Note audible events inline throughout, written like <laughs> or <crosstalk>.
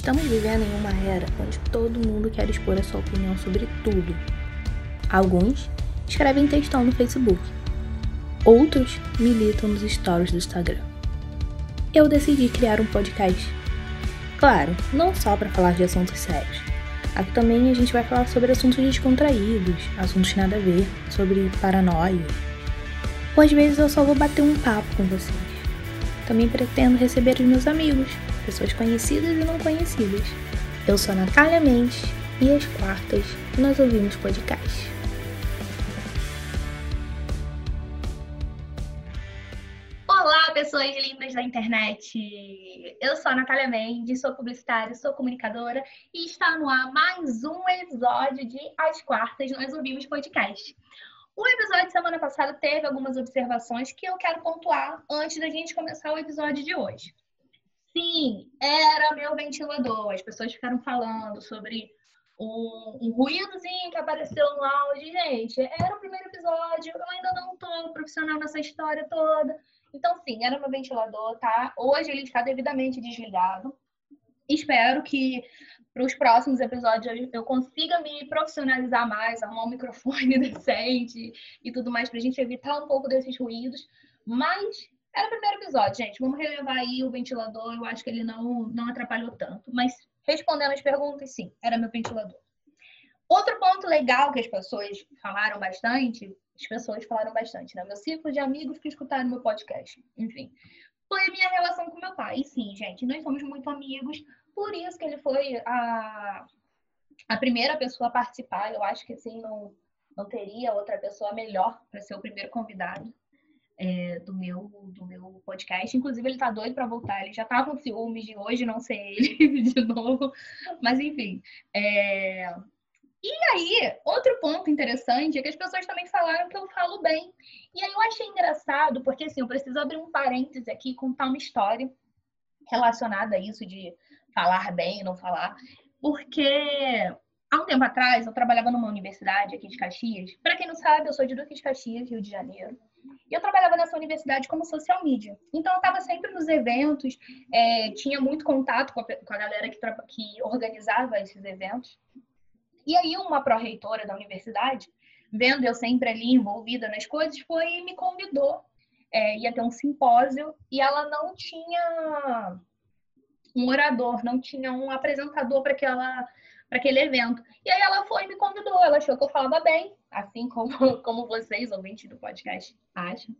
Estamos vivendo em uma era onde todo mundo quer expor a sua opinião sobre tudo. Alguns escrevem textão no Facebook, outros militam nos stories do Instagram. Eu decidi criar um podcast. Claro, não só para falar de assuntos sérios. Aqui também a gente vai falar sobre assuntos descontraídos, assuntos nada a ver, sobre paranoia. Ou às vezes eu só vou bater um papo com vocês. Também pretendo receber os meus amigos, pessoas conhecidas e não conhecidas. Eu sou a Natália Mendes e às quartas nós ouvimos podcast. Olá, pessoas lindas da internet! Eu sou a Natália Mendes, sou publicitária, sou comunicadora e está no ar mais um episódio de As Quartas Nós Ouvimos Podcast. O episódio de semana passada teve algumas observações que eu quero pontuar antes da gente começar o episódio de hoje. Sim, era meu ventilador. As pessoas ficaram falando sobre um, um ruídozinho que apareceu no áudio. Gente, era o primeiro episódio, eu ainda não tô profissional nessa história toda. Então, sim, era meu ventilador, tá? Hoje ele está devidamente desligado. Espero que para os próximos episódios eu consiga me profissionalizar mais, arrumar um microfone <laughs> decente e tudo mais, para a gente evitar um pouco desses ruídos. Mas era o primeiro episódio, gente. Vamos relevar aí o ventilador. Eu acho que ele não, não atrapalhou tanto. Mas respondendo as perguntas, sim, era meu ventilador. Outro ponto legal que as pessoas falaram bastante, as pessoas falaram bastante, né? Meu círculo de amigos que escutaram meu podcast, enfim, foi a minha relação com meu pai. E sim, gente, nós somos muito amigos, por isso que ele foi a, a primeira pessoa a participar. Eu acho que assim não, não teria outra pessoa melhor para ser o primeiro convidado é, do, meu, do meu podcast. Inclusive, ele tá doido para voltar. Ele já tá com ciúmes de hoje não ser ele <laughs> de novo. Mas, enfim. É... E aí, outro ponto interessante é que as pessoas também falaram que eu falo bem. E aí eu achei engraçado, porque assim, eu preciso abrir um parêntese aqui e contar uma história relacionada a isso de falar bem e não falar. Porque há um tempo atrás eu trabalhava numa universidade aqui de Caxias. Para quem não sabe, eu sou de Duque de Caxias, Rio de Janeiro. E eu trabalhava nessa universidade como social media. Então, eu estava sempre nos eventos, é, tinha muito contato com a, com a galera que, que organizava esses eventos. E aí, uma pró-reitora da universidade, vendo eu sempre ali envolvida nas coisas, foi e me convidou. É, ia ter um simpósio e ela não tinha um orador, não tinha um apresentador para aquela para aquele evento. E aí ela foi e me convidou, ela achou que eu falava bem, assim como, <laughs> como vocês, ouvintes do podcast, acham.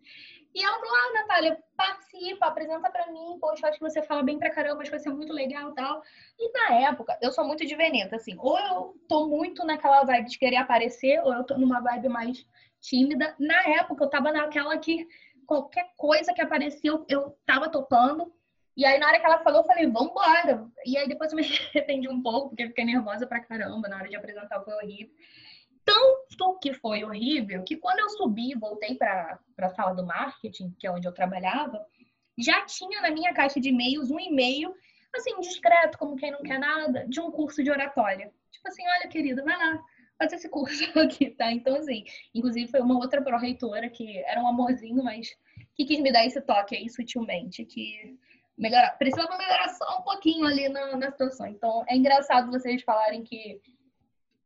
E ela falou, ah, Natália, participa, apresenta para mim, poxa, acho que você fala bem pra caramba, acho que vai ser muito legal e tal. E na época, eu sou muito de veneta, assim, ou eu tô muito naquela vibe de querer aparecer, ou eu tô numa vibe mais tímida. Na época, eu tava naquela que qualquer coisa que apareceu, eu tava topando. E aí, na hora que ela falou, eu falei, vambora. E aí, depois eu me <laughs> arrependi um pouco, porque fiquei nervosa pra caramba. Na hora de apresentar, foi horrível. Tanto que foi horrível, que quando eu subi, voltei pra, pra sala do marketing, que é onde eu trabalhava, já tinha na minha caixa de e-mails um e-mail, assim, discreto, como quem não quer nada, de um curso de oratória. Tipo assim, olha, querida, vai lá, faz esse curso <laughs> aqui, tá? Então, assim, inclusive foi uma outra pró-reitora que era um amorzinho, mas que quis me dar esse toque aí sutilmente, que melhorar, precisava melhorar só um pouquinho ali na, na situação. Então, é engraçado vocês falarem que.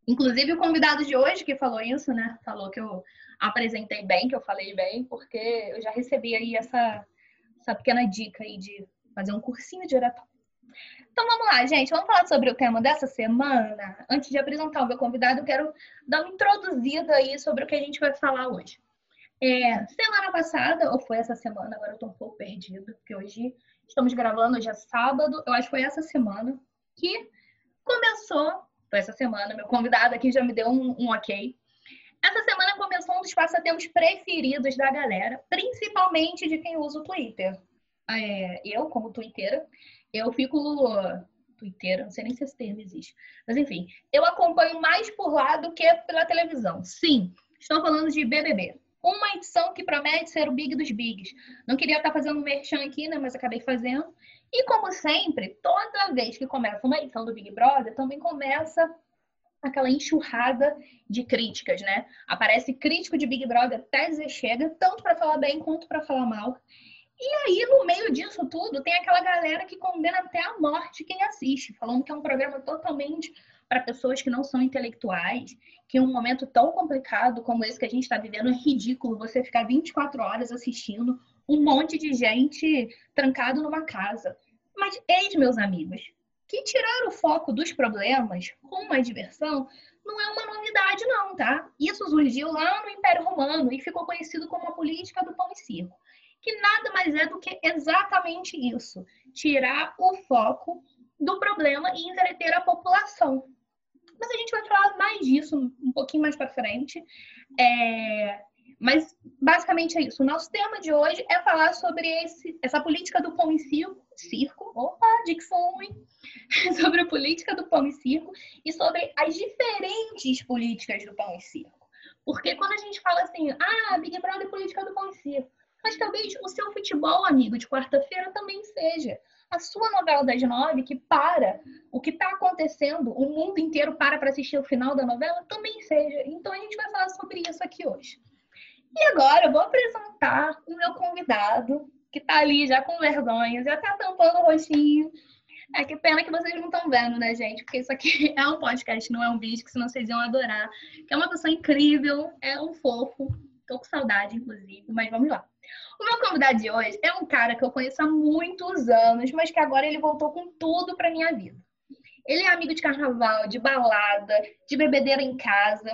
Inclusive, o convidado de hoje que falou isso, né? Falou que eu apresentei bem, que eu falei bem, porque eu já recebi aí essa, essa pequena dica aí de fazer um cursinho de oratório. Então vamos lá, gente. Vamos falar sobre o tema dessa semana. Antes de apresentar o meu convidado, eu quero dar uma introduzida aí sobre o que a gente vai falar hoje. É, semana passada, ou foi essa semana, agora eu tô um pouco perdida, porque hoje Estamos gravando hoje é sábado, eu acho que foi essa semana que começou. Foi essa semana, meu convidado aqui já me deu um, um ok. Essa semana começou um dos passatempos preferidos da galera, principalmente de quem usa o Twitter. É, eu, como twitteira, eu fico. Twitteira, não sei nem se esse termo existe. Mas enfim, eu acompanho mais por lá do que pela televisão. Sim, estou falando de BBB uma edição que promete ser o Big dos Bigs. Não queria estar fazendo merchan aqui, né, mas acabei fazendo. E como sempre, toda vez que começa uma edição do Big Brother, também começa aquela enxurrada de críticas, né? Aparece crítico de Big Brother até dizer chega, tanto para falar bem quanto para falar mal. E aí, no meio disso tudo, tem aquela galera que condena até a morte quem assiste, falando que é um programa totalmente para pessoas que não são intelectuais, que um momento tão complicado como esse que a gente está vivendo é ridículo você ficar 24 horas assistindo um monte de gente trancado numa casa. Mas, eis, meus amigos, que tirar o foco dos problemas com uma diversão não é uma novidade, não, tá? Isso surgiu lá no Império Romano e ficou conhecido como a política do pão e circo, que nada mais é do que exatamente isso: tirar o foco do problema e entreter a população. Mas a gente vai falar mais disso um pouquinho mais para frente. É... Mas basicamente é isso. O nosso tema de hoje é falar sobre esse, essa política do pão e circo. circo opa, dicção <laughs> sobre a política do pão e circo e sobre as diferentes políticas do pão e circo. Porque quando a gente fala assim, ah, Big Brother é política do pão e circo, mas talvez o seu futebol amigo de quarta-feira também seja. A sua novela das nove, que para, o que está acontecendo, o mundo inteiro para para assistir o final da novela, também seja. Então a gente vai falar sobre isso aqui hoje. E agora eu vou apresentar o meu convidado, que está ali já com vergonha, já está tampando o rostinho. É que pena que vocês não estão vendo, né, gente? Porque isso aqui <laughs> é um podcast, não é um vídeo, que senão vocês iam adorar. Que é uma pessoa incrível, é um fofo. Tô com saudade, inclusive, mas vamos lá. O meu convidado de hoje é um cara que eu conheço há muitos anos, mas que agora ele voltou com tudo pra minha vida. Ele é amigo de carnaval, de balada, de bebedeira em casa.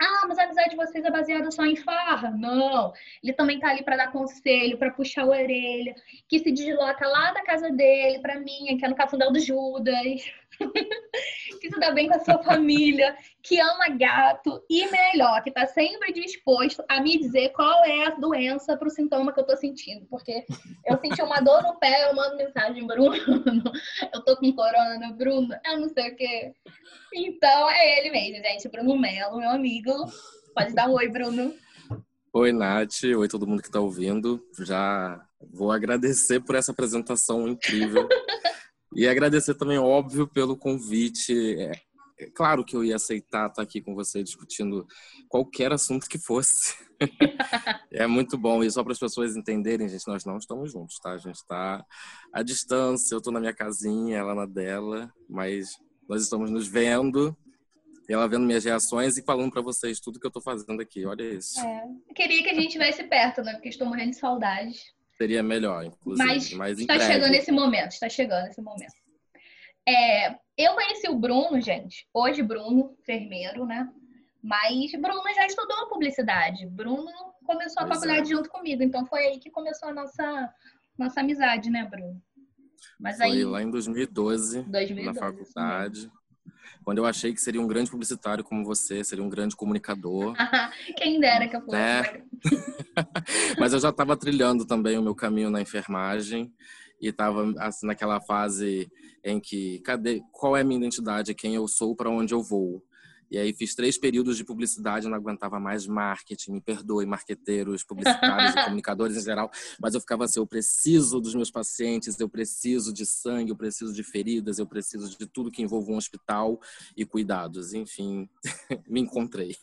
Ah, mas a amizade de vocês é baseada só em farra? Não. Ele também tá ali para dar conselho, para puxar a orelha, que se desloca lá da casa dele para mim, que é no Cafundel do Judas. Que se dá bem com a sua família, que ama gato e melhor, que tá sempre disposto a me dizer qual é a doença pro sintoma que eu tô sentindo. Porque eu senti uma dor no pé, eu mando mensagem, Bruno, <laughs> eu tô com corona, Bruno, eu não sei o quê. Então é ele mesmo, gente, Bruno Melo, meu amigo. Pode dar um oi, Bruno. Oi, Nath. Oi, todo mundo que está ouvindo. Já vou agradecer por essa apresentação incrível. <laughs> E agradecer também, óbvio, pelo convite. É, é claro que eu ia aceitar estar aqui com você discutindo qualquer assunto que fosse. <laughs> é muito bom. E só para as pessoas entenderem, gente, nós não estamos juntos, tá? A gente está à distância. Eu estou na minha casinha, ela na dela, mas nós estamos nos vendo. Ela vendo minhas reações e falando para vocês tudo que eu estou fazendo aqui. Olha isso. É. Eu queria que a gente estivesse perto, né? Porque estou morrendo de saudade. Seria melhor, inclusive. Mas, mas está chegando esse momento, está chegando esse momento. É, eu conheci o Bruno, gente. Hoje, Bruno, enfermeiro, né? Mas Bruno já estudou publicidade. Bruno começou a pois faculdade é. junto comigo. Então foi aí que começou a nossa, nossa amizade, né, Bruno? Mas foi aí... lá em 2012, 2012 na faculdade. Quando eu achei que seria um grande publicitário como você, seria um grande comunicador. <laughs> Quem dera que eu fosse. Né? <laughs> Mas eu já estava trilhando também o meu caminho na enfermagem e estava assim, naquela fase em que cadê qual é a minha identidade, quem eu sou, para onde eu vou. E aí fiz três períodos de publicidade, não aguentava mais marketing, me perdoe, marqueteiros, publicitários e <laughs> comunicadores em geral, mas eu ficava assim, eu preciso dos meus pacientes, eu preciso de sangue, eu preciso de feridas, eu preciso de tudo que envolva um hospital e cuidados. Enfim, <laughs> me encontrei.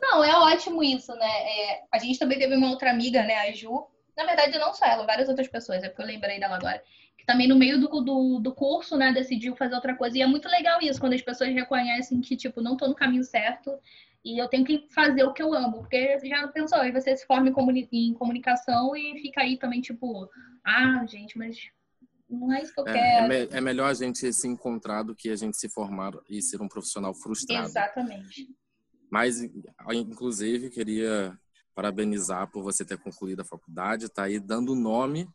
Não, é ótimo isso, né? É, a gente também teve uma outra amiga, né, a Ju, na verdade não só ela, várias outras pessoas, é porque eu lembrei dela agora, que também no meio do, do, do, curso, né, decidiu fazer outra coisa. E é muito legal isso, quando as pessoas reconhecem que, tipo, não tô no caminho certo e eu tenho que fazer o que eu amo. Porque já pensou, aí você se forma em, comuni em comunicação e fica aí também, tipo, ah, gente, mas não é isso que eu é, quero. É, é, melhor a gente se encontrar do que a gente se formar e ser um profissional frustrado. Exatamente. Mas, inclusive, queria parabenizar por você ter concluído a faculdade, tá aí dando nome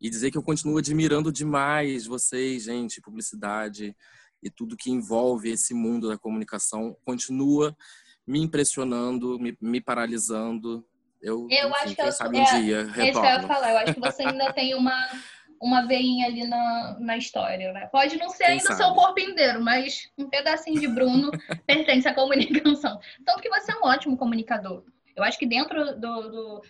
e dizer que eu continuo admirando demais vocês, gente, publicidade e tudo que envolve esse mundo da comunicação continua me impressionando, me, me paralisando. Eu, eu enfim, acho que eu, sabe um é, dia retorno. É isso que eu ia falar. Eu acho que você <laughs> ainda tem uma uma veinha ali na, na história, né? Pode não ser Quem ainda o seu corpo inteiro, mas um pedacinho de Bruno <laughs> pertence à comunicação. Tanto que você é um ótimo comunicador. Eu acho que dentro do, do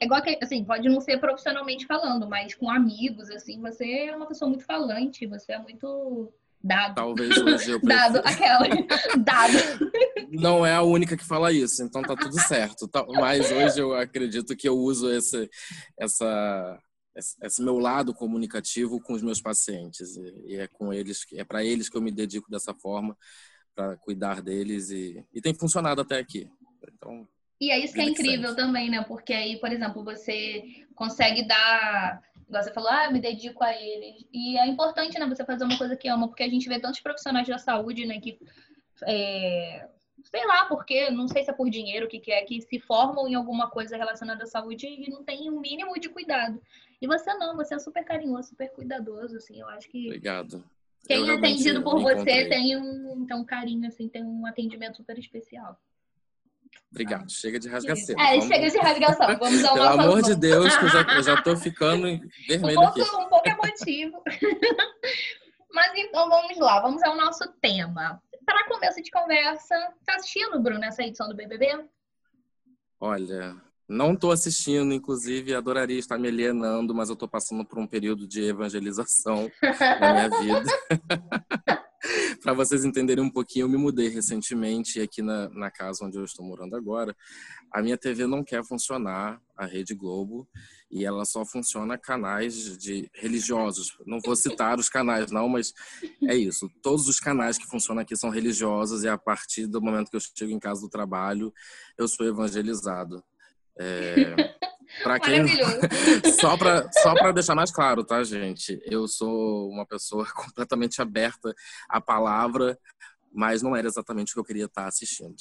é igual que, assim, pode não ser profissionalmente falando, mas com amigos, assim, você é uma pessoa muito falante, você é muito Dado. Talvez hoje eu <laughs> Dado, aquela. <laughs> Dado. Não é a única que fala isso, então tá tudo certo. Tá, mas hoje eu acredito que eu uso esse, essa, esse meu lado comunicativo com os meus pacientes e é com eles, é para eles que eu me dedico dessa forma para cuidar deles e, e tem funcionado até aqui. Então, e é isso que é incrível também, né? Porque aí, por exemplo, você consegue dar Igual você falou, ah, me dedico a eles. E é importante, né, você fazer uma coisa que ama, porque a gente vê tantos profissionais da saúde, né, que, é, sei lá, porque, não sei se é por dinheiro, o que, que é, que se formam em alguma coisa relacionada à saúde e não tem um mínimo de cuidado. E você não, você é super carinhoso, super cuidadoso, assim, eu acho que... Obrigado. Quem é atendido por você tem um, então, um carinho, assim, tem um atendimento super especial. Obrigado. Chega de rasgação. É, Vamos... chega de rasgação. <laughs> Vamos ao Pelo amor de Deus, que eu já, eu já tô <laughs> ficando vermelho um pouco, aqui. Um pouco emotivo. <laughs> Mas então vamos lá, vamos ao nosso tema. Para começo de conversa, tá assistindo, Bruno, essa edição do BBB? Olha, não tô assistindo, inclusive adoraria estar me alienando, mas eu tô passando por um período de evangelização na minha vida. <laughs> Para vocês entenderem um pouquinho, eu me mudei recentemente aqui na, na casa onde eu estou morando agora. A minha TV não quer funcionar, a Rede Globo, e ela só funciona canais de religiosos. Não vou citar os canais, não, mas é isso. Todos os canais que funcionam aqui são religiosos e a partir do momento que eu chego em casa do trabalho, eu sou evangelizado. É... <laughs> Para quem <laughs> só para só para deixar mais claro, tá, gente? Eu sou uma pessoa <laughs> completamente aberta à palavra, mas não era exatamente o que eu queria estar assistindo.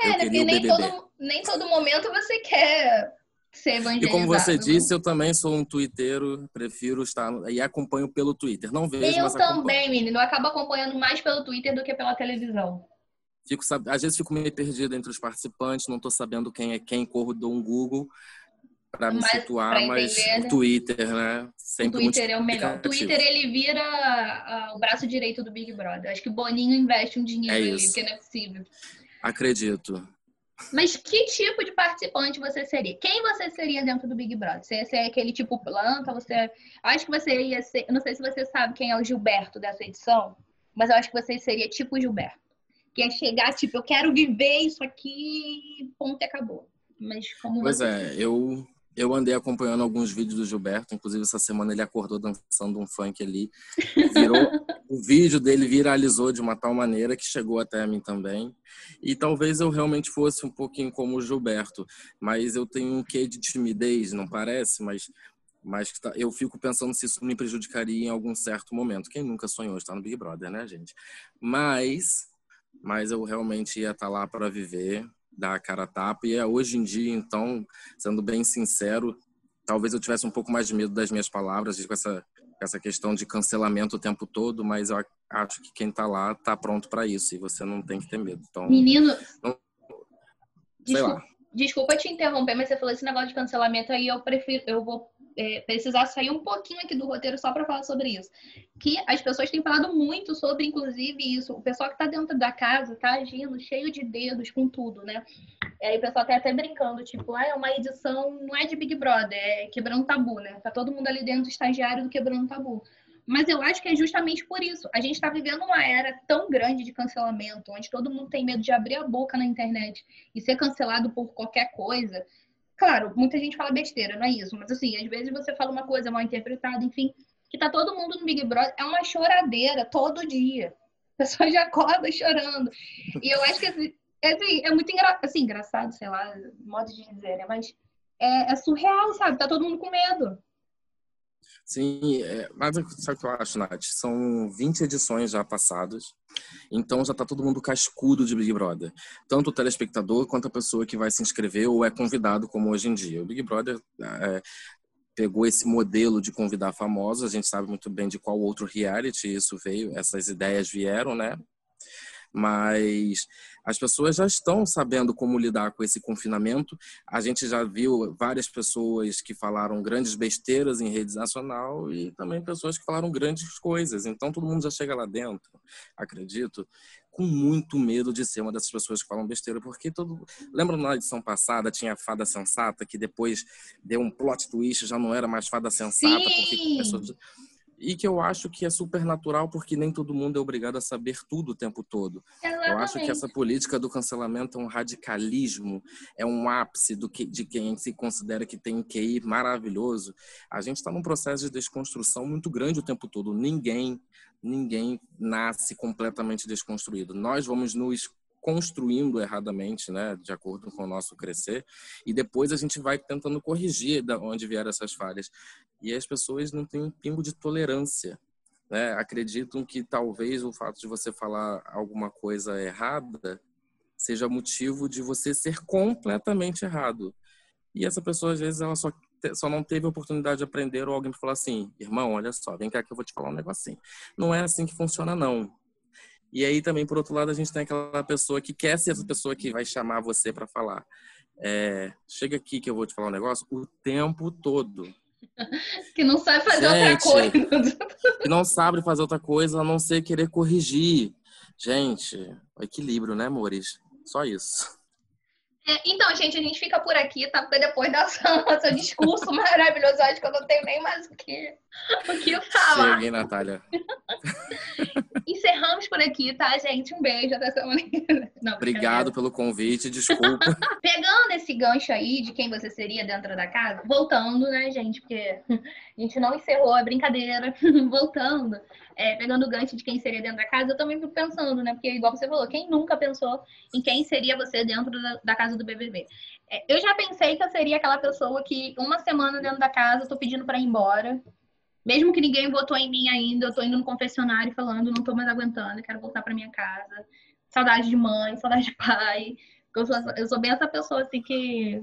É, né? Porque nem todo, nem todo momento você quer ser evangelizado. E como você disse, eu também sou um twitteiro, prefiro estar e acompanho pelo Twitter. Não vejo, eu também, acompanho. menino. Eu acabo acompanhando mais pelo Twitter do que pela televisão. Fico, às vezes fico meio perdido entre os participantes, não estou sabendo quem é quem, corro dou um Google para me situar, pra mas o né? Twitter, né? Sempre o Twitter é o melhor. O Twitter ele vira uh, o braço direito do Big Brother. Acho que o Boninho investe um dinheiro é ali, porque não é possível. Acredito. Mas que tipo de participante você seria? Quem você seria dentro do Big Brother? Você ia ser aquele tipo planta? Você... Acho que você ia ser. Não sei se você sabe quem é o Gilberto dessa edição, mas eu acho que você seria tipo Gilberto. Que é chegar, tipo, eu quero viver isso aqui, ponto e acabou. Mas como Pois você... é, eu eu andei acompanhando alguns vídeos do Gilberto, inclusive essa semana ele acordou dançando um funk ali. Virou, <laughs> o vídeo dele viralizou de uma tal maneira que chegou até a mim também. E talvez eu realmente fosse um pouquinho como o Gilberto, mas eu tenho um quê de timidez, não parece? Mas, mas tá, eu fico pensando se isso me prejudicaria em algum certo momento. Quem nunca sonhou estar no Big Brother, né, gente? Mas, mas eu realmente ia estar lá para viver dar a cara a tapa. E é hoje em dia, então, sendo bem sincero, talvez eu tivesse um pouco mais de medo das minhas palavras, com essa, essa questão de cancelamento o tempo todo, mas eu acho que quem está lá está pronto para isso e você não tem que ter medo. Então, Menino, não, desculpa, desculpa te interromper, mas você falou esse negócio de cancelamento aí, eu prefiro, eu vou é, precisar sair um pouquinho aqui do roteiro só para falar sobre isso. Que as pessoas têm falado muito sobre, inclusive, isso. O pessoal que está dentro da casa está agindo cheio de dedos com tudo, né? E aí o pessoal tá até brincando, tipo, ah, é uma edição, não é de Big Brother, é quebrando tabu, né? Tá todo mundo ali dentro estagiário do quebrando tabu. Mas eu acho que é justamente por isso. A gente está vivendo uma era tão grande de cancelamento, onde todo mundo tem medo de abrir a boca na internet e ser cancelado por qualquer coisa. Claro, muita gente fala besteira, não é isso. Mas assim, às vezes você fala uma coisa mal interpretada, enfim, que tá todo mundo no Big Brother. É uma choradeira todo dia. A pessoa já acorda chorando. E eu acho que assim, é, assim, é muito engra... assim, engraçado, sei lá, modo de dizer, né? Mas é, é surreal, sabe? Tá todo mundo com medo. Sim, é, mas sabe o que eu acho, Nath? São 20 edições já passadas, então já está todo mundo cascudo de Big Brother. Tanto o telespectador quanto a pessoa que vai se inscrever ou é convidado, como hoje em dia. O Big Brother é, pegou esse modelo de convidar famosos, a gente sabe muito bem de qual outro reality isso veio, essas ideias vieram, né? Mas as pessoas já estão sabendo como lidar com esse confinamento. A gente já viu várias pessoas que falaram grandes besteiras em rede nacional e também pessoas que falaram grandes coisas. Então todo mundo já chega lá dentro, acredito, com muito medo de ser uma dessas pessoas que falam besteira, porque todo. Lembra na edição passada tinha a fada sensata que depois deu um plot twist, já não era mais fada sensata, Sim. porque pessoas e que eu acho que é super natural porque nem todo mundo é obrigado a saber tudo o tempo todo. Exatamente. Eu acho que essa política do cancelamento é um radicalismo, é um ápice do que, de quem se considera que tem um QI maravilhoso. A gente está num processo de desconstrução muito grande o tempo todo. Ninguém, ninguém nasce completamente desconstruído. Nós vamos nos construindo erradamente, né, de acordo com o nosso crescer, e depois a gente vai tentando corrigir da onde vieram essas falhas. E as pessoas não têm um pingo de tolerância, né? Acreditam que talvez o fato de você falar alguma coisa errada seja motivo de você ser completamente errado. E essa pessoa às vezes ela só só não teve oportunidade de aprender ou alguém falar assim, irmão, olha só, vem cá que eu vou te falar um negocinho. Não é assim que funciona não. E aí também, por outro lado, a gente tem aquela pessoa que quer ser essa pessoa que vai chamar você para falar. É, chega aqui que eu vou te falar um negócio o tempo todo. <laughs> que não sabe fazer Gente, outra coisa. Que não sabe fazer outra coisa a não ser querer corrigir. Gente, equilíbrio, né, amores? Só isso. É, então, gente, a gente fica por aqui, tá? Porque depois dessa, <laughs> seu discurso maravilhoso, acho que eu não tenho nem mais o que, <laughs> o que falar. Chega, hein, Natália? <laughs> Encerramos por aqui, tá, gente? Um beijo, até semana. <laughs> Não, Obrigado pelo convite, desculpa. Pegando esse gancho aí de quem você seria dentro da casa, voltando, né, gente? Porque a gente não encerrou a brincadeira, voltando. É, pegando o gancho de quem seria dentro da casa, eu também fico pensando, né? Porque, igual você falou, quem nunca pensou em quem seria você dentro da, da casa do BBB? É, eu já pensei que eu seria aquela pessoa que uma semana dentro da casa, eu tô pedindo para ir embora. Mesmo que ninguém votou em mim ainda, eu tô indo no confessionário falando, não tô mais aguentando, quero voltar para minha casa. Saudade de mãe, <laughs> saudade de pai. Eu sou, eu sou bem essa pessoa, assim, que...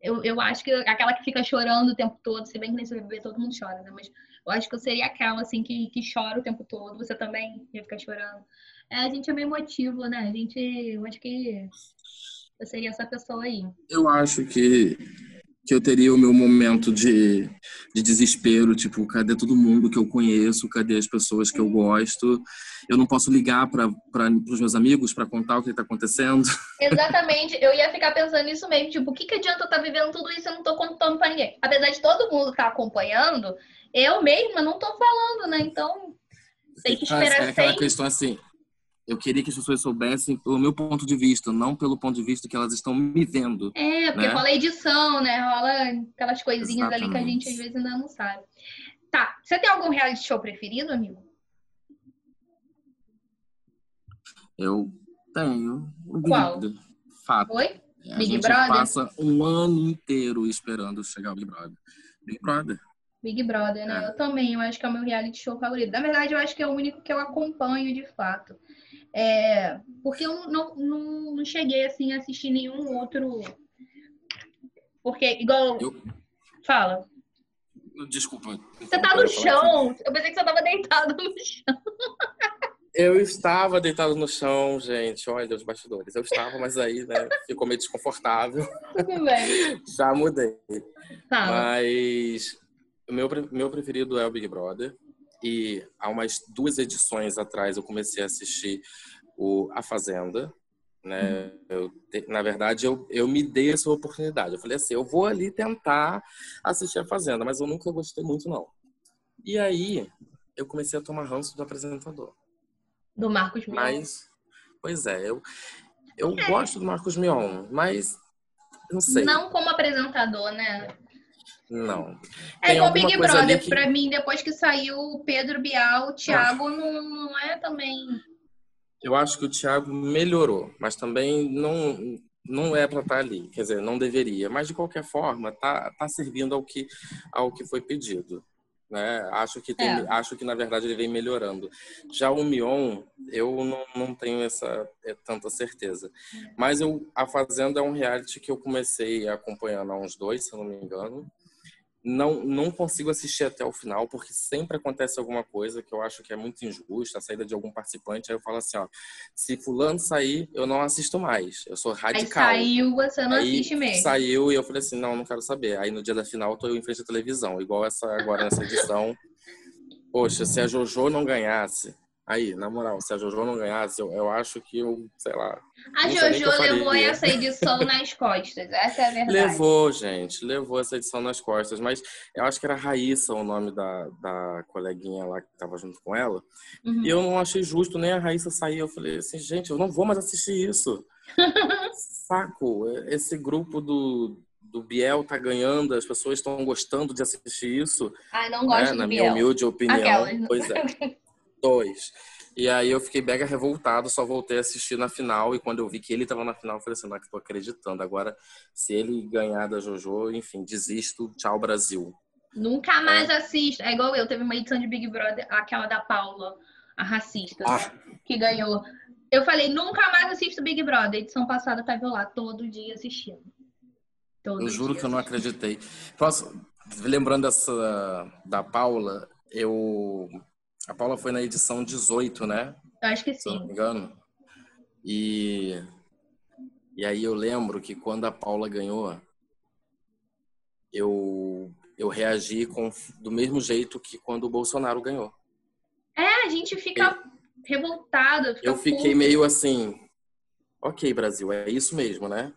Eu, eu acho que aquela que fica chorando o tempo todo, se bem que nesse BBB todo mundo chora, né? Mas eu acho que eu seria aquela, assim, que, que chora o tempo todo. Você também ia ficar chorando. É, a gente é meio emotivo, né? A gente, eu acho que eu seria essa pessoa aí. Eu acho que que eu teria o meu momento de, de desespero, tipo, cadê todo mundo que eu conheço, cadê as pessoas que eu gosto? Eu não posso ligar para os meus amigos para contar o que está acontecendo. <laughs> Exatamente, eu ia ficar pensando nisso mesmo, tipo, o que, que adianta eu estar tá vivendo tudo isso e eu não estou contando para ninguém? Apesar de todo mundo estar tá acompanhando, eu mesma não estou falando, né? Então, tem que esperar é aquela questão assim, eu queria que as pessoas soubessem pelo meu ponto de vista, não pelo ponto de vista que elas estão me vendo. É, porque né? rola edição, né? Rola aquelas coisinhas Exatamente. ali que a gente às vezes ainda não sabe. Tá. Você tem algum reality show preferido, amigo? Eu tenho. Qual? Fato. Oi? É, Big a gente Brother? passa um ano inteiro esperando chegar o Big Brother. Big Brother. Big Brother, né? É. Eu também, eu acho que é o meu reality show favorito. Na verdade, eu acho que é o único que eu acompanho de fato. É, porque eu não, não, não cheguei assim a assistir nenhum outro. Porque, igual. Eu... Fala. Desculpa. Você tá no chão. Eu pensei que você tava deitado no chão. Eu estava deitado no chão, gente. Olha os bastidores. Eu estava, mas aí, né, ficou meio desconfortável. Tudo bem. Já mudei. Mas o meu, meu preferido é o Big Brother e há umas duas edições atrás eu comecei a assistir o A Fazenda, né? Eu, na verdade, eu, eu me dei essa oportunidade. Eu falei assim, eu vou ali tentar assistir A Fazenda, mas eu nunca gostei muito, não. E aí, eu comecei a tomar ranço do apresentador. Do Marcos Mion. Mas, pois é, eu, eu é. gosto do Marcos Mion, mas não sei. Não como apresentador, né? Não. É igual Big Brother. Que... Pra mim, depois que saiu o Pedro Bial, o Thiago não, não é também. Eu acho que o Thiago melhorou, mas também não, não é para estar tá ali. Quer dizer, não deveria. Mas, de qualquer forma, tá, tá servindo ao que, ao que foi pedido. Né? Acho que tem, é. acho que na verdade ele vem melhorando. Já o Mion, eu não, não tenho essa é, tanta certeza. Mas eu, a Fazenda é um reality que eu comecei acompanhando há uns dois, se eu não me engano não, não consigo assistir até o final, porque sempre acontece alguma coisa que eu acho que é muito injusta, a saída de algum participante. Aí eu falo assim, ó, se fulano sair, eu não assisto mais. Eu sou radical. Aí saiu, você não aí assiste mesmo. Saiu e eu falei assim, não, não quero saber. Aí no dia da final eu tô em frente à televisão, igual essa agora nessa edição. Poxa, se a Jojo não ganhasse, Aí, na moral, se a Jojo não ganhasse, eu, eu acho que eu, sei lá. A Jojo levou essa edição <laughs> nas costas, essa é a verdade. Levou, gente, levou essa edição nas costas, mas eu acho que era Raíssa o nome da, da coleguinha lá que tava junto com ela. Uhum. E eu não achei justo nem a Raíssa sair. Eu falei assim, gente, eu não vou mais assistir isso. <laughs> Saco, esse grupo do, do Biel tá ganhando, as pessoas estão gostando de assistir isso. Ai, não gosto né? do Na Biel. minha humilde opinião. Aquelas. Pois é. <laughs> Dois. E aí eu fiquei mega revoltado, só voltei a assistir na final. E quando eu vi que ele tava na final, eu falei assim, não, que tô acreditando. Agora, se ele ganhar da Jojo, enfim, desisto. Tchau, Brasil. Nunca mais é. assisto. É igual eu, teve uma edição de Big Brother, aquela da Paula, a racista, ah. que ganhou. Eu falei, nunca mais assisto Big Brother. A edição passada tava lá todo dia assistindo. Todo eu juro que eu não acreditei. Posso, lembrando dessa da Paula, eu a Paula foi na edição 18, né? Eu acho que sim. Se não me engano. E, e aí eu lembro que quando a Paula ganhou, eu, eu reagi com, do mesmo jeito que quando o Bolsonaro ganhou. É, a gente fica revoltado. Fica eu fiquei puto. meio assim, ok, Brasil, é isso mesmo, né?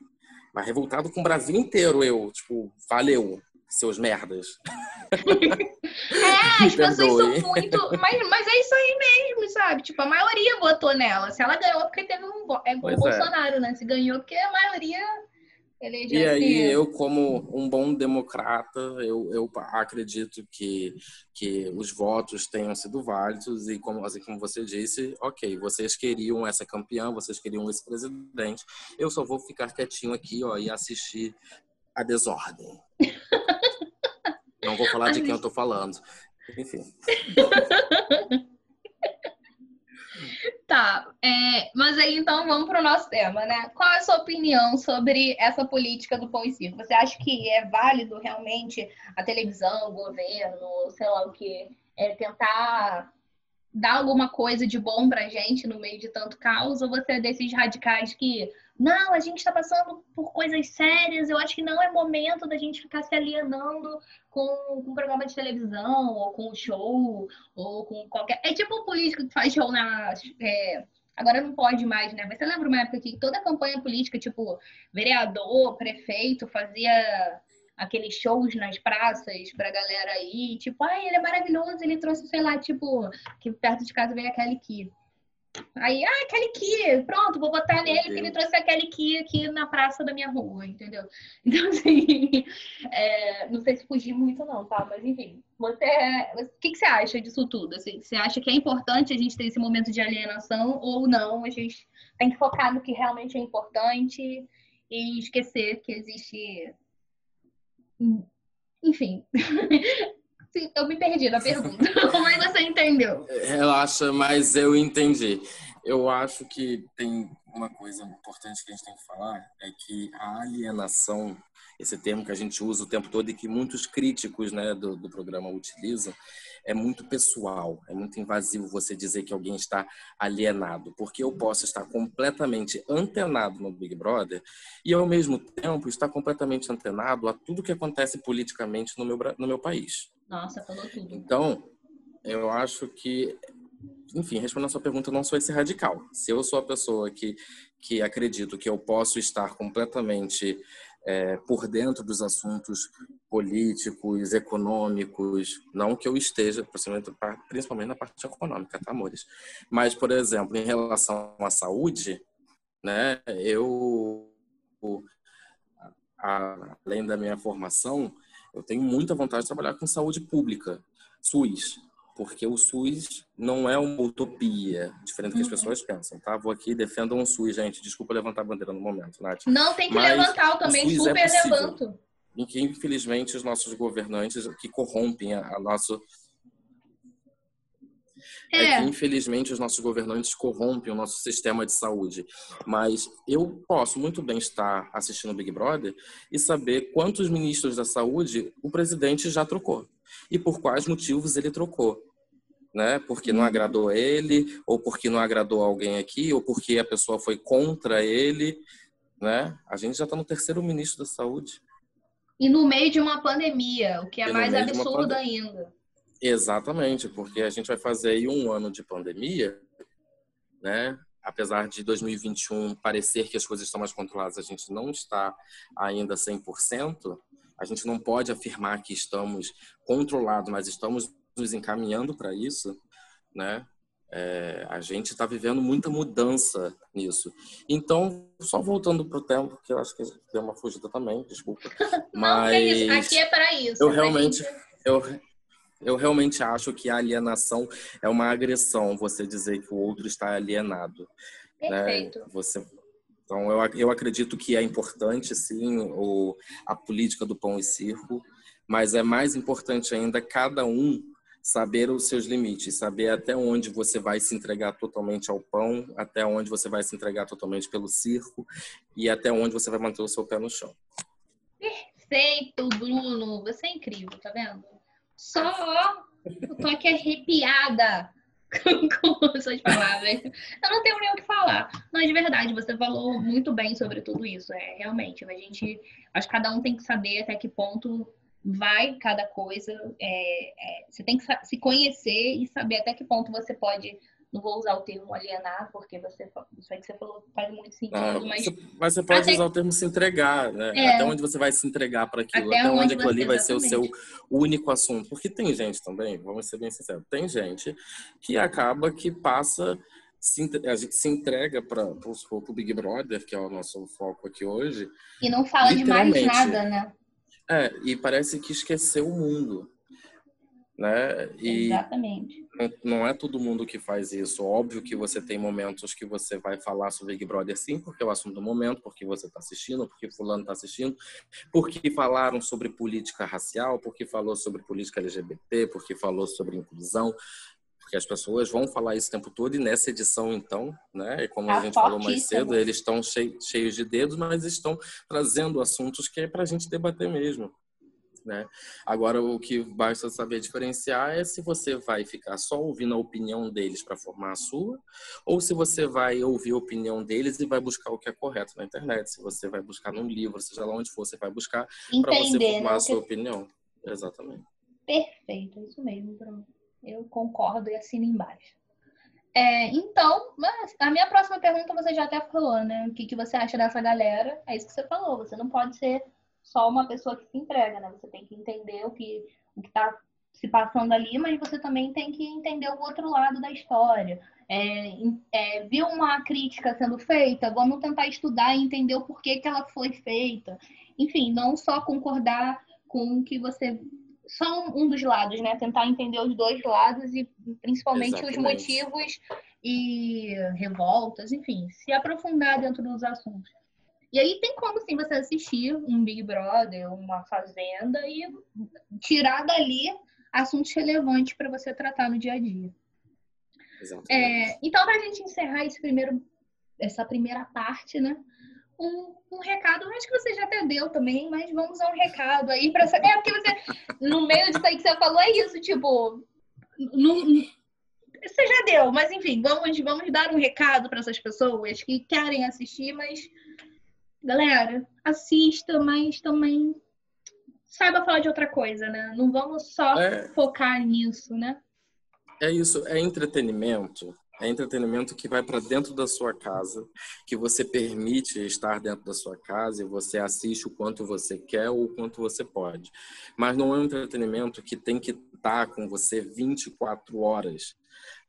Mas revoltado com o Brasil inteiro, eu, tipo, valeu seus merdas. <laughs> é, as pessoas são muito. Mas, mas é isso aí mesmo, sabe? Tipo, a maioria votou nela. Se ela ganhou, porque teve um. É o é. Bolsonaro, é. né? Se ganhou, porque a maioria. E aí, eu, como um bom democrata, eu, eu acredito que, que os votos tenham sido válidos e, como, assim, como você disse, ok, vocês queriam essa campeã, vocês queriam esse presidente, eu só vou ficar quietinho aqui ó, e assistir a desordem. Não vou falar de quem eu tô falando. Enfim. <laughs> Tá, é, mas aí então vamos para o nosso tema, né? Qual é a sua opinião sobre essa política do pão e circo? Você acha que é válido realmente a televisão, o governo, sei lá o que, é, tentar dar alguma coisa de bom pra gente no meio de tanto caos? Ou você é desses radicais que não, a gente está passando por coisas sérias, eu acho que não é momento da gente ficar se alienando com, com um programa de televisão, ou com um show, ou com qualquer. É tipo um político que faz show na. É... Agora não pode mais, né? Mas você lembra uma época que toda a campanha política, tipo, vereador, prefeito, fazia aqueles shows nas praças pra galera aí, tipo, ai, ele é maravilhoso, ele trouxe, sei lá, tipo, que perto de casa veio aquele que Aí, ah, Kelly Key, pronto, vou botar nele porque ele trouxe a Kelly Key aqui na praça da minha rua, entendeu? <laughs> Então, assim, é, não sei se fugir muito não, tá? Mas, enfim, você, o que, que você acha disso tudo? Assim, você acha que é importante a gente ter esse momento de alienação ou não? A gente tem que focar no que realmente é importante e esquecer que existe... Enfim, <laughs> Sim, eu me perdi na pergunta. <laughs> Mas você entendeu? Relaxa, mas eu entendi. Eu acho que tem uma coisa importante que a gente tem que falar é que a alienação, esse termo que a gente usa o tempo todo e que muitos críticos né, do, do programa utilizam, é muito pessoal, é muito invasivo você dizer que alguém está alienado, porque eu posso estar completamente antenado no Big Brother e, ao mesmo tempo, estar completamente antenado a tudo que acontece politicamente no meu, no meu país. Nossa, falou tudo. Então, eu acho que, enfim, respondendo a sua pergunta, não sou esse radical. Se eu sou a pessoa que, que acredito que eu posso estar completamente é, por dentro dos assuntos políticos, econômicos, não que eu esteja, principalmente na parte econômica, tá, amores? Mas, por exemplo, em relação à saúde, né, eu, além da minha formação, eu tenho muita vontade de trabalhar com saúde pública, SUS, porque o SUS não é uma utopia, diferente do que as uhum. pessoas pensam, tá? Vou aqui defendo um SUS, gente. Desculpa levantar a bandeira no momento, Nath. Não, tem que Mas levantar, eu também é super é levanto. Em que, infelizmente, os nossos governantes que corrompem a, a nosso é. é. que, infelizmente, os nossos governantes corrompem o nosso sistema de saúde. Mas eu posso muito bem estar assistindo o Big Brother e saber quantos ministros da saúde o presidente já trocou e por quais motivos ele trocou. Né? Porque não uhum. agradou ele, ou porque não agradou alguém aqui, ou porque a pessoa foi contra ele. Né? A gente já está no terceiro ministro da saúde. E no meio de uma pandemia, o que é mais absurdo ainda. Exatamente, porque a gente vai fazer aí um ano de pandemia, né? Apesar de 2021 parecer que as coisas estão mais controladas, a gente não está ainda 100%. A gente não pode afirmar que estamos controlados, mas estamos nos encaminhando para isso, né? É, a gente está vivendo muita mudança nisso. Então, só voltando para o tempo, que eu acho que deu uma fugida também, desculpa. <laughs> Não, é isso. Aqui é para isso. Eu realmente, gente... eu, eu realmente acho que a alienação é uma agressão, você dizer que o outro está alienado. Né? Perfeito. Né? Você, então, eu, eu acredito que é importante, sim, o, a política do pão e circo, mas é mais importante ainda cada um saber os seus limites, saber até onde você vai se entregar totalmente ao pão, até onde você vai se entregar totalmente pelo circo e até onde você vai manter o seu pé no chão. Perfeito, Bruno. Você é incrível, tá vendo? Só eu tô aqui arrepiada <laughs> com suas palavras. Eu não tenho nem o que falar. Mas de verdade, você falou muito bem sobre tudo isso. É realmente, a gente, acho que cada um tem que saber até que ponto vai cada coisa. É, é, você tem que se conhecer e saber até que ponto você pode. Não vou usar o termo alienar, porque você, isso aí que você falou faz muito sentido, ah, mas... Você, mas você pode até, usar o termo se entregar, né? É, até onde você vai se entregar para aquilo, até, até onde, onde aquilo ali vai ser o seu único assunto. Porque tem gente também, vamos ser bem sinceros, tem gente que acaba que passa se, a gente se entrega para o Big Brother, que é o nosso foco aqui hoje. E não fala de mais nada, né? É, e parece que esqueceu o mundo. Né? E Exatamente. Não é todo mundo que faz isso. Óbvio que você tem momentos que você vai falar sobre Big Brother sim, porque é o assunto do momento, porque você está assistindo, porque fulano está assistindo, porque falaram sobre política racial, porque falou sobre política LGBT, porque falou sobre inclusão porque as pessoas vão falar isso o tempo todo e nessa edição então, né, como tá a gente falou mais cedo, eles estão cheios de dedos, mas estão trazendo assuntos que é para a gente debater mesmo. Né? Agora, o que basta saber diferenciar é se você vai ficar só ouvindo a opinião deles para formar a sua, ou se você vai ouvir a opinião deles e vai buscar o que é correto na internet, se você vai buscar num livro, seja lá onde for, você vai buscar para você formar né? a sua opinião. Exatamente. Perfeito, é isso mesmo, Bruno. Eu concordo e assino embaixo. É, então, a minha próxima pergunta você já até falou, né? O que, que você acha dessa galera? É isso que você falou. Você não pode ser só uma pessoa que se entrega, né? Você tem que entender o que o está se passando ali, mas você também tem que entender o outro lado da história. É, é, viu uma crítica sendo feita, vamos tentar estudar e entender o porquê que ela foi feita. Enfim, não só concordar com o que você só um dos lados, né? Tentar entender os dois lados e principalmente Exatamente. os motivos e revoltas, enfim, se aprofundar dentro dos assuntos. E aí tem como sim você assistir um Big Brother, uma Fazenda e tirar dali assuntos relevantes para você tratar no dia a dia. É, então, para a gente encerrar esse primeiro, essa primeira parte, né? um, um recado, acho que você já até deu também, mas vamos dar um recado aí para <laughs> É porque você, no meio disso aí que você falou, é isso, tipo. você já deu, mas enfim, vamos, vamos dar um recado para essas pessoas que querem assistir, mas. Galera, assista, mas também saiba falar de outra coisa, né? Não vamos só é... focar nisso, né? É isso, é entretenimento é entretenimento que vai para dentro da sua casa, que você permite estar dentro da sua casa e você assiste o quanto você quer ou o quanto você pode. Mas não é um entretenimento que tem que estar com você 24 horas.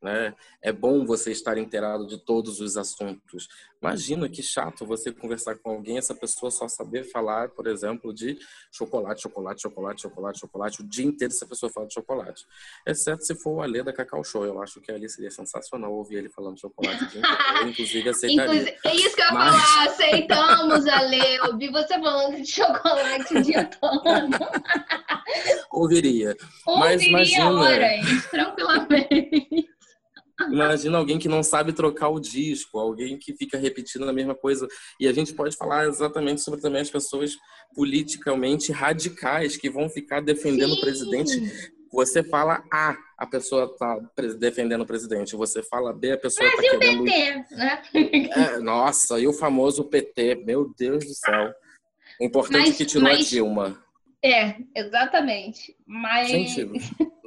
Né? É bom você estar inteirado de todos os assuntos. Imagina que chato você conversar com alguém, essa pessoa só saber falar, por exemplo, de chocolate, chocolate, chocolate, chocolate, chocolate, o dia inteiro essa pessoa fala de chocolate. Exceto se for o Alê da Cacau Show. Eu acho que ali seria sensacional ouvir ele falando de chocolate o dia inteiro. Inclusive, aceitaria. É isso que eu ia Mas... falar, aceitamos, Alê. Ouvi você falando de chocolate o dia todo. Ouviria. Ouviria Mas imagina... horas, tranquilamente. Imagina alguém que não sabe trocar o disco, alguém que fica repetindo a mesma coisa. E a gente pode falar exatamente sobre também as pessoas politicamente radicais que vão ficar defendendo Sim. o presidente. Você fala A, a pessoa está defendendo o presidente. Você fala B, a pessoa está querendo... PT, né? É, nossa, e o famoso PT. Meu Deus do céu. O importante mas, é que tirou mas... a Dilma. É, exatamente. Mas. Gente,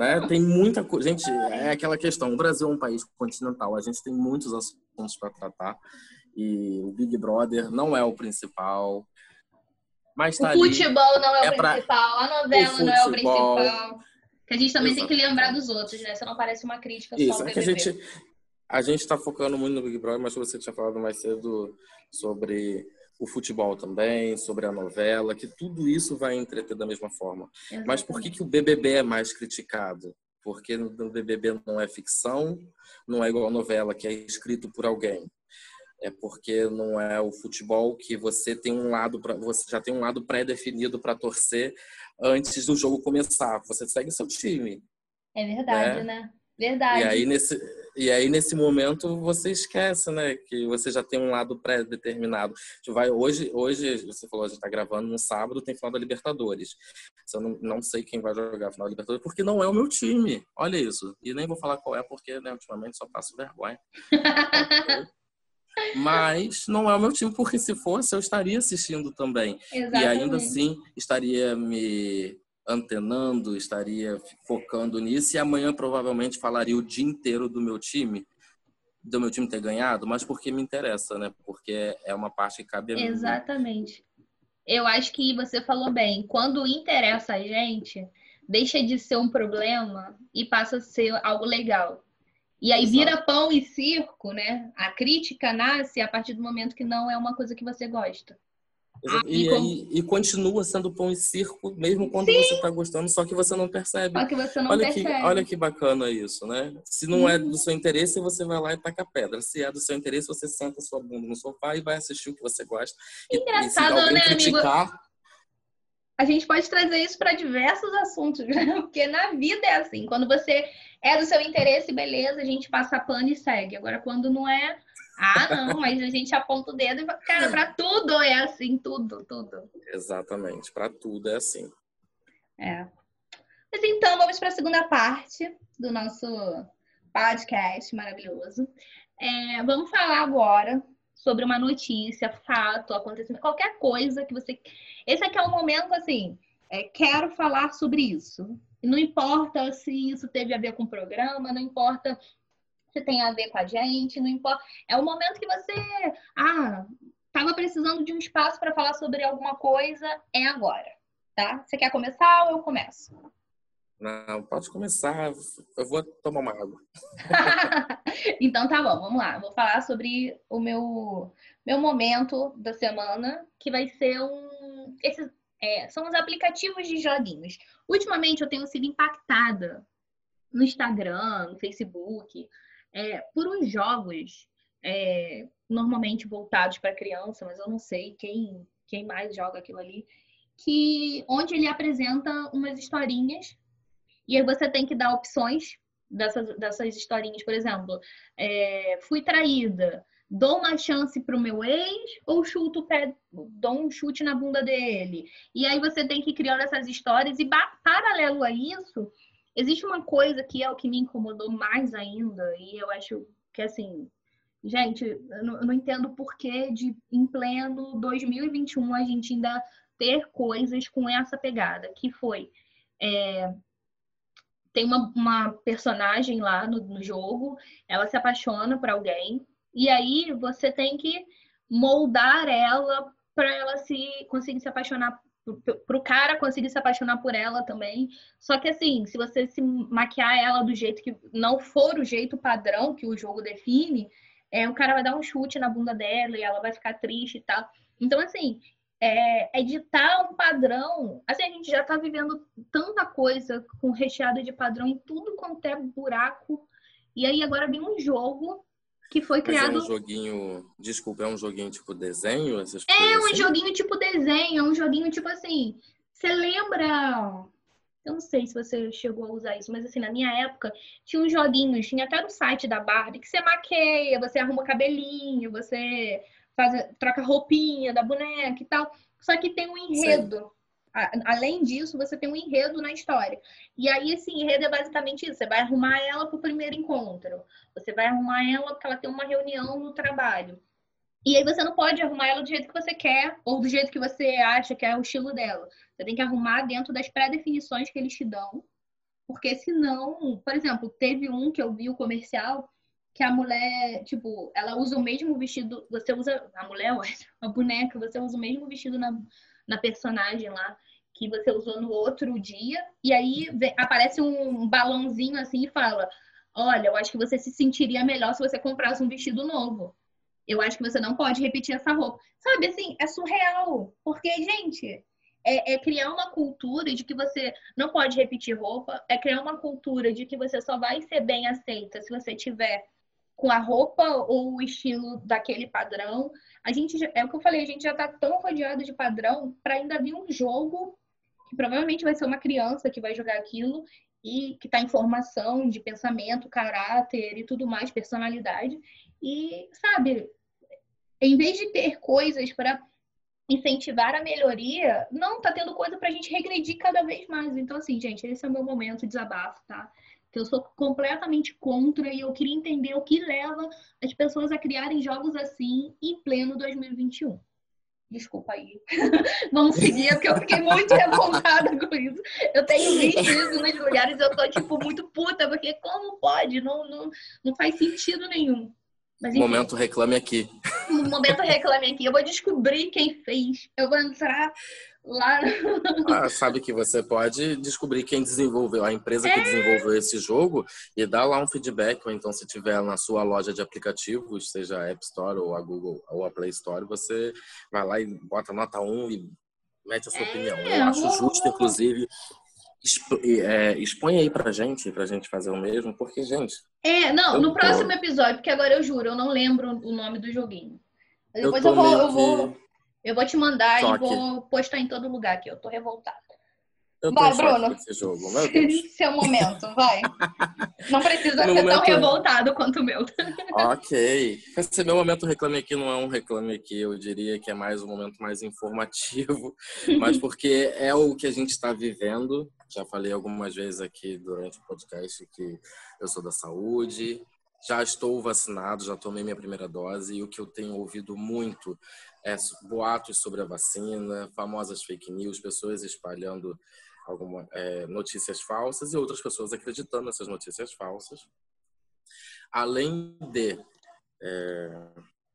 Né? Tem muita coisa. Gente, é aquela questão. O Brasil é um país continental. A gente tem muitos assuntos para tratar. E o Big Brother não é o principal. Mas tá o futebol não é, é o pra... principal. A novela não é o principal. Que a gente também Exato. tem que lembrar dos outros, né? Isso não parece uma crítica Isso, só ao é que a gente a gente está focando muito no Big Brother, mas você tinha falado mais cedo sobre o futebol também, sobre a novela, que tudo isso vai entreter da mesma forma. Exatamente. Mas por que, que o BBB é mais criticado? Porque no BBB não é ficção, não é igual a novela que é escrito por alguém. É porque não é o futebol que você tem um lado para você já tem um lado pré-definido para torcer antes do jogo começar. Você segue seu time. É verdade, né? né? Verdade. E aí nesse e aí, nesse momento, você esquece, né? Que você já tem um lado pré-determinado. Vai, hoje, hoje, você falou, a gente está gravando no sábado, tem final da Libertadores. Eu não, não sei quem vai jogar a final da Libertadores, porque não é o meu time. Olha isso. E nem vou falar qual é, porque né, ultimamente só passo vergonha. <laughs> Mas não é o meu time, porque se fosse, eu estaria assistindo também. Exatamente. E ainda assim, estaria me antenando, estaria focando nisso e amanhã provavelmente falaria o dia inteiro do meu time, do meu time ter ganhado, mas porque me interessa, né? Porque é uma parte que cabe a mim. Exatamente. Eu acho que você falou bem. Quando interessa a gente, deixa de ser um problema e passa a ser algo legal. E aí Exato. vira pão e circo, né? A crítica nasce a partir do momento que não é uma coisa que você gosta. Ah, e, e, e, continua sendo pão e circo, mesmo quando Sim. você está gostando, só que você não percebe. Só que você não olha percebe. Que, olha que bacana isso, né? Se não hum. é do seu interesse, você vai lá e taca pedra. Se é do seu interesse, você senta sua bunda no sofá e vai assistir o que você gosta. Engraçado, e, e né, criticar, amigo? A gente pode trazer isso para diversos assuntos, <laughs> né? Porque na vida é assim. Quando você é do seu interesse, beleza, a gente passa pano e segue. Agora, quando não é, ah, não, mas a gente aponta o dedo e fala, cara, para tudo é assim, tudo, tudo. Exatamente, para tudo é assim. É. Mas então, vamos para a segunda parte do nosso podcast maravilhoso. É, vamos falar agora sobre uma notícia, fato, acontecimento, qualquer coisa que você. Esse aqui é o momento assim. É, quero falar sobre isso. E não importa se isso teve a ver com o programa, não importa se tem a ver com a gente, não importa. É o momento que você, ah, tava precisando de um espaço para falar sobre alguma coisa, é agora, tá? Você quer começar ou eu começo? Não, pode começar. Eu vou tomar uma água. <laughs> então tá bom, vamos lá. Vou falar sobre o meu meu momento da semana, que vai ser um esses é, são os aplicativos de joguinhos. Ultimamente eu tenho sido impactada no Instagram, no Facebook, é, por uns jogos é, normalmente voltados para criança, mas eu não sei quem, quem mais joga aquilo ali, que onde ele apresenta umas historinhas e aí você tem que dar opções dessas, dessas historinhas, por exemplo, é, fui traída, dou uma chance pro meu ex ou chuto o pé, dou um chute na bunda dele. E aí você tem que criando essas histórias e paralelo a isso, Existe uma coisa que é o que me incomodou mais ainda, e eu acho que assim, gente, eu não, entendo por que de em pleno 2021 a gente ainda ter coisas com essa pegada, que foi é, tem uma, uma, personagem lá no, no jogo, ela se apaixona por alguém, e aí você tem que moldar ela para ela se conseguir se apaixonar pro cara conseguir se apaixonar por ela também. Só que assim, se você se maquiar ela do jeito que não for o jeito padrão que o jogo define, é, o cara vai dar um chute na bunda dela e ela vai ficar triste e tal. Então, assim, é, editar um padrão. Assim, a gente já tá vivendo tanta coisa com recheado de padrão em tudo quanto é buraco. E aí agora vem um jogo que foi criado. Mas é um joguinho, desculpa, é um joguinho tipo desenho? Essas é um assim? joguinho tipo desenho, é um joguinho tipo assim. Você lembra? Eu não sei se você chegou a usar isso, mas assim, na minha época, tinha uns joguinhos, tinha até no site da Barbie, que você maqueia, você arruma cabelinho, você faz, troca roupinha da boneca e tal. Só que tem um enredo além disso, você tem um enredo na história. E aí, esse enredo é basicamente isso: você vai arrumar ela para o primeiro encontro, você vai arrumar ela porque ela tem uma reunião no trabalho. E aí você não pode arrumar ela do jeito que você quer ou do jeito que você acha que é o estilo dela. Você tem que arrumar dentro das pré-definições que eles te dão. Porque senão, por exemplo, teve um que eu vi o comercial que a mulher, tipo, ela usa o mesmo vestido, você usa, a mulher, <laughs> a boneca, você usa o mesmo vestido na, na personagem lá que você usou no outro dia, e aí vem, aparece um balãozinho assim e fala: Olha, eu acho que você se sentiria melhor se você comprasse um vestido novo. Eu acho que você não pode repetir essa roupa. Sabe, assim, é surreal. Porque, gente, é, é, criar uma cultura de que você não pode repetir roupa, é criar uma cultura de que você só vai ser bem aceita se você tiver com a roupa ou o estilo daquele padrão. A gente é o que eu falei, a gente já tá tão rodeado de padrão para ainda vir um jogo que provavelmente vai ser uma criança que vai jogar aquilo e que está em formação de pensamento, caráter e tudo mais, personalidade. E, sabe, em vez de ter coisas para incentivar a melhoria, não tá tendo coisa para a gente regredir cada vez mais. Então, assim, gente, esse é o meu momento de desabafo, tá? Que eu sou completamente contra e eu queria entender o que leva as pessoas a criarem jogos assim em pleno 2021. Desculpa aí. <laughs> Vamos seguir, porque eu fiquei muito <laughs> revoltada com isso. Eu tenho visto isso nos lugares, eu tô, tipo, muito puta, porque como pode? Não, não, não faz sentido nenhum. Mas, momento reclame aqui. Momento reclame aqui. Eu vou descobrir quem fez. Eu vou entrar lá. Ah, sabe que você pode descobrir quem desenvolveu, a empresa que é... desenvolveu esse jogo e dar lá um feedback, ou então se tiver na sua loja de aplicativos, seja a App Store ou a Google ou a Play Store, você vai lá e bota nota 1 e mete a sua é... opinião. Eu acho justo, inclusive, é, expõe aí pra gente, pra gente fazer o mesmo, porque, gente. É, não, no tô... próximo episódio, porque agora eu juro, eu não lembro o nome do joguinho. Depois eu, eu vou, eu vou, eu vou te mandar e vou postar em todo lugar aqui. Eu tô revoltada. Eu tô vai, Bruno. Esse jogo. <laughs> Seu momento, vai. Não precisa ser momento... tão revoltado quanto o meu. Ok. Esse meu momento reclame aqui não é um reclame aqui, eu diria que é mais um momento mais informativo, <laughs> mas porque é o que a gente está vivendo. Já falei algumas vezes aqui durante o podcast que eu sou da saúde, já estou vacinado, já tomei minha primeira dose e o que eu tenho ouvido muito é boatos sobre a vacina, famosas fake news, pessoas espalhando alguma, é, notícias falsas e outras pessoas acreditando nessas notícias falsas. Além de é,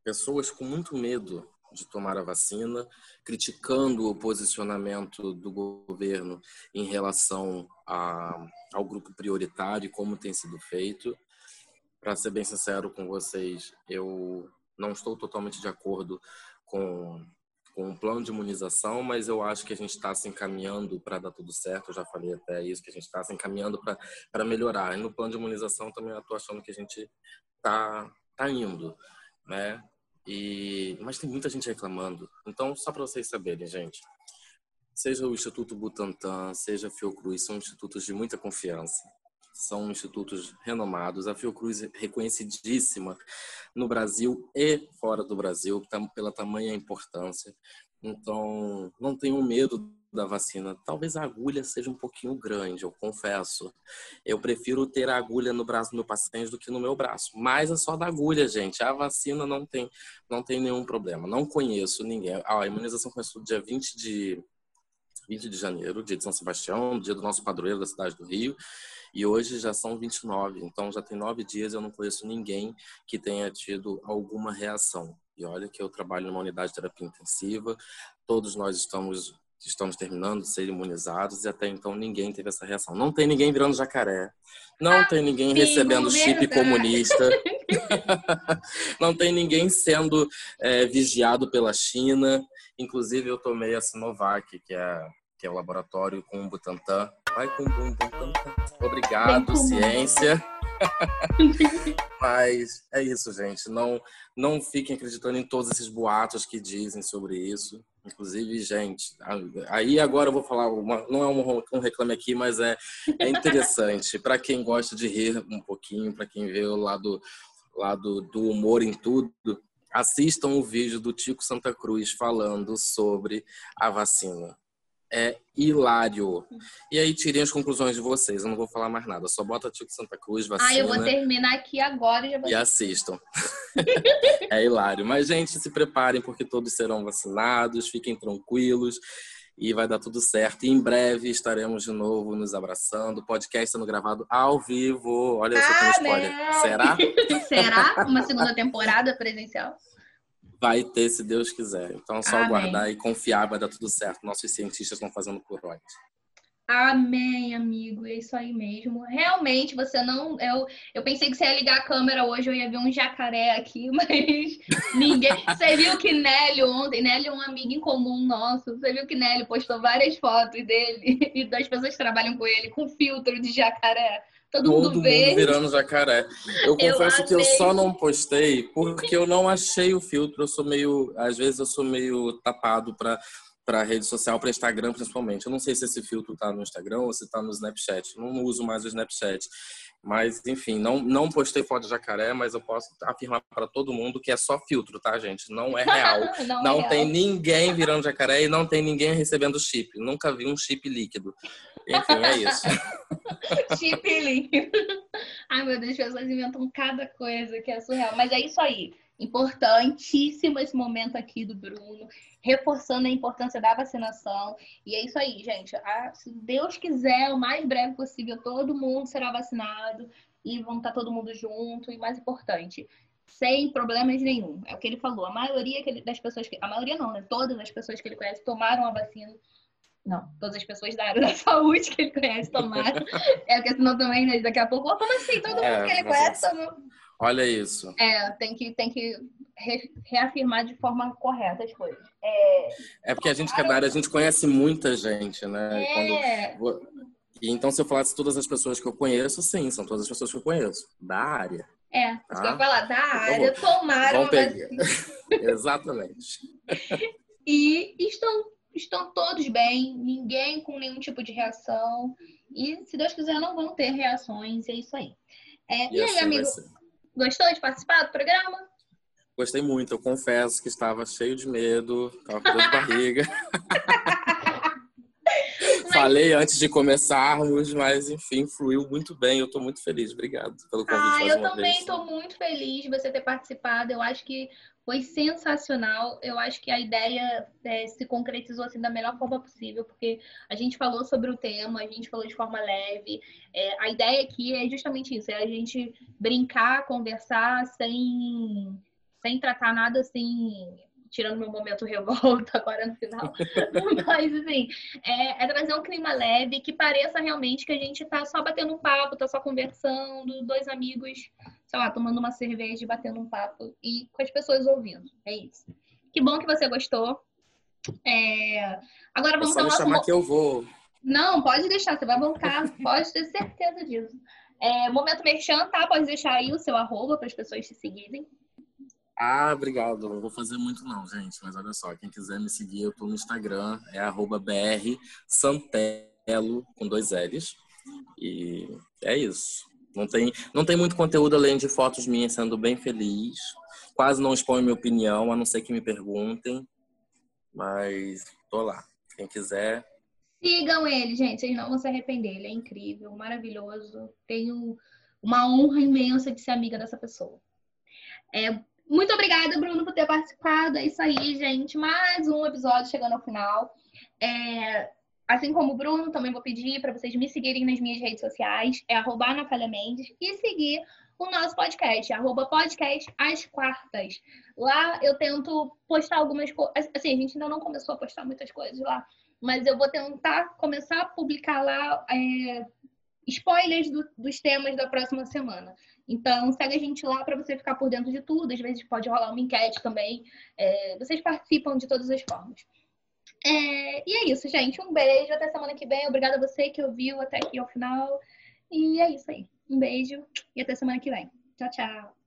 pessoas com muito medo de tomar a vacina, criticando o posicionamento do governo em relação a, ao grupo prioritário e como tem sido feito. Para ser bem sincero com vocês, eu não estou totalmente de acordo com, com um plano de imunização, mas eu acho que a gente está se encaminhando para dar tudo certo. Eu já falei até isso, que a gente está se encaminhando para melhorar. E no plano de imunização também eu estou achando que a gente está tá indo, né? E, mas tem muita gente reclamando. Então, só para vocês saberem, gente, seja o Instituto Butantan, seja a Fiocruz, são institutos de muita confiança são institutos renomados. A Fiocruz é reconhecidíssima no Brasil e fora do Brasil pela tamanha importância. Então, não tenham medo da vacina. Talvez a agulha seja um pouquinho grande, eu confesso. Eu prefiro ter a agulha no braço do meu paciente do que no meu braço. Mas é só da agulha, gente. A vacina não tem, não tem nenhum problema. Não conheço ninguém. a imunização começou dia 20 de, 20 de janeiro, dia de São Sebastião, dia do nosso padroeiro da cidade do Rio. E hoje já são 29, então já tem nove dias eu não conheço ninguém que tenha tido alguma reação. E olha que eu trabalho numa unidade de terapia intensiva, todos nós estamos estamos terminando de ser imunizados e até então ninguém teve essa reação. Não tem ninguém virando jacaré, não ah, tem ninguém sim, recebendo chip comunista, <laughs> <laughs> não tem ninguém sendo é, vigiado pela China. Inclusive eu tomei a Sinovac, que é que é o laboratório com o Butantan. Vai com o Butantan. Obrigado, ciência. <laughs> Mas é isso, gente. Não, não fiquem acreditando em todos esses boatos que dizem sobre isso. Inclusive, gente, aí agora eu vou falar, uma, não é um, reclame aqui, mas é, é interessante. para quem gosta de rir um pouquinho, para quem vê o lado, lado do humor em tudo, assistam o vídeo do Tico Santa Cruz falando sobre a vacina é hilário. E aí tirem as conclusões de vocês. Eu não vou falar mais nada. Só bota Tico Santa Cruz, vacina. Ah, eu vou terminar aqui agora e já vou... E assistam. <laughs> é hilário. Mas, gente, se preparem porque todos serão vacinados. Fiquem tranquilos. e vai dar tudo certo. E em breve estaremos de novo nos abraçando. Podcast sendo gravado ao vivo. Olha, eu ah, spoiler. Será? <laughs> Será? Uma segunda temporada presencial? Vai ter, se Deus quiser. Então é só Amém. aguardar e confiar, vai dar tudo certo. Nossos cientistas estão fazendo por onde. Amém, amigo. É isso aí mesmo. Realmente, você não. Eu, eu pensei que você ia ligar a câmera hoje, eu ia ver um jacaré aqui, <laughs> mas ninguém. Você viu que Nélio ontem, Nélio é um amigo em comum nosso. Você viu que Nélio postou várias fotos dele <laughs> e das pessoas que trabalham com ele com filtro de jacaré. Todo, Todo mundo, mundo virando jacaré. Eu confesso eu que eu só não postei porque eu não achei o filtro. Eu sou meio. Às vezes eu sou meio tapado para para rede social, para Instagram principalmente. Eu não sei se esse filtro está no Instagram ou se está no Snapchat. Eu não uso mais o Snapchat. Mas, enfim, não, não postei foto de jacaré, mas eu posso afirmar para todo mundo que é só filtro, tá, gente? Não é real. não, <laughs> não é tem real. ninguém virando jacaré e não tem ninguém recebendo chip. Nunca vi um chip líquido. Enfim, é isso. <laughs> chip líquido. Ai, meu Deus, as pessoas inventam cada coisa que é surreal. Mas é isso aí. Importantíssimo esse momento aqui do Bruno, reforçando a importância da vacinação. E é isso aí, gente. Ah, se Deus quiser, o mais breve possível, todo mundo será vacinado e vão estar todo mundo junto. E mais importante, sem problemas nenhum. É o que ele falou. A maioria das pessoas que. A maioria não, né? Todas as pessoas que ele conhece tomaram a vacina. Não, todas as pessoas da área da <laughs> saúde que ele conhece tomaram. é porque senão também, né, daqui a pouco, oh, como assim? Todo é, mundo que ele conhece tomou. Olha isso. É, tem que, tem que re, reafirmar de forma correta as coisas. É, é porque a gente que é da área, a gente conhece muita gente, né? É. Quando... Então, se eu falasse todas as pessoas que eu conheço, sim, são todas as pessoas que eu conheço. Da área. É, tá? isso que eu falar, da então, área, tomaram a <laughs> Exatamente. <laughs> e estão, estão todos bem, ninguém com nenhum tipo de reação. E, se Deus quiser, não vão ter reações, é isso aí. É, e, e assim aí, amigo? Gostou de participar do programa? Gostei muito, eu confesso que estava cheio de medo, estava com dor de barriga. <laughs> Falei antes de começarmos, mas enfim, fluiu muito bem. Eu estou muito feliz. Obrigado pelo convite. Ah, eu também estou muito feliz de você ter participado. Eu acho que foi sensacional. Eu acho que a ideia é, se concretizou assim da melhor forma possível, porque a gente falou sobre o tema, a gente falou de forma leve. É, a ideia aqui é justamente isso: é a gente brincar, conversar sem, sem tratar nada assim tirando meu momento revolta agora no final. <laughs> Mas, assim, é, é, trazer um clima leve que pareça realmente que a gente tá só batendo um papo, tá só conversando, dois amigos, sei lá, tomando uma cerveja e batendo um papo e com as pessoas ouvindo. É isso. Que bom que você gostou. É... Agora vamos é só me chamar que eu vou. Não, pode deixar, você vai voltar, pode ter certeza disso. É, momento merchan, tá? Pode deixar aí o seu arroba para as pessoas te seguirem. Ah, obrigado. Não vou fazer muito não, gente. Mas olha só, quem quiser me seguir, eu tô no Instagram, é @brsantelo com dois L's. E é isso. Não tem, não tem muito conteúdo além de fotos minhas sendo bem feliz. Quase não exponho minha opinião, a não ser que me perguntem. Mas tô lá. Quem quiser. Sigam ele, gente. Vocês não vão se arrepender. Ele é incrível, maravilhoso. Tenho uma honra imensa de ser amiga dessa pessoa. É, muito obrigada, Bruno, por ter participado. É isso aí, gente. Mais um episódio chegando ao final. É, assim como o Bruno, também vou pedir para vocês me seguirem nas minhas redes sociais. É arroba Mendes. E seguir o nosso podcast, arroba podcast às quartas. Lá eu tento postar algumas coisas. Assim, a gente ainda não começou a postar muitas coisas lá. Mas eu vou tentar começar a publicar lá é, spoilers do, dos temas da próxima semana. Então, segue a gente lá para você ficar por dentro de tudo. Às vezes pode rolar uma enquete também. É, vocês participam de todas as formas. É, e é isso, gente. Um beijo. Até semana que vem. Obrigada a você que ouviu até aqui ao final. E é isso aí. Um beijo e até semana que vem. Tchau, tchau.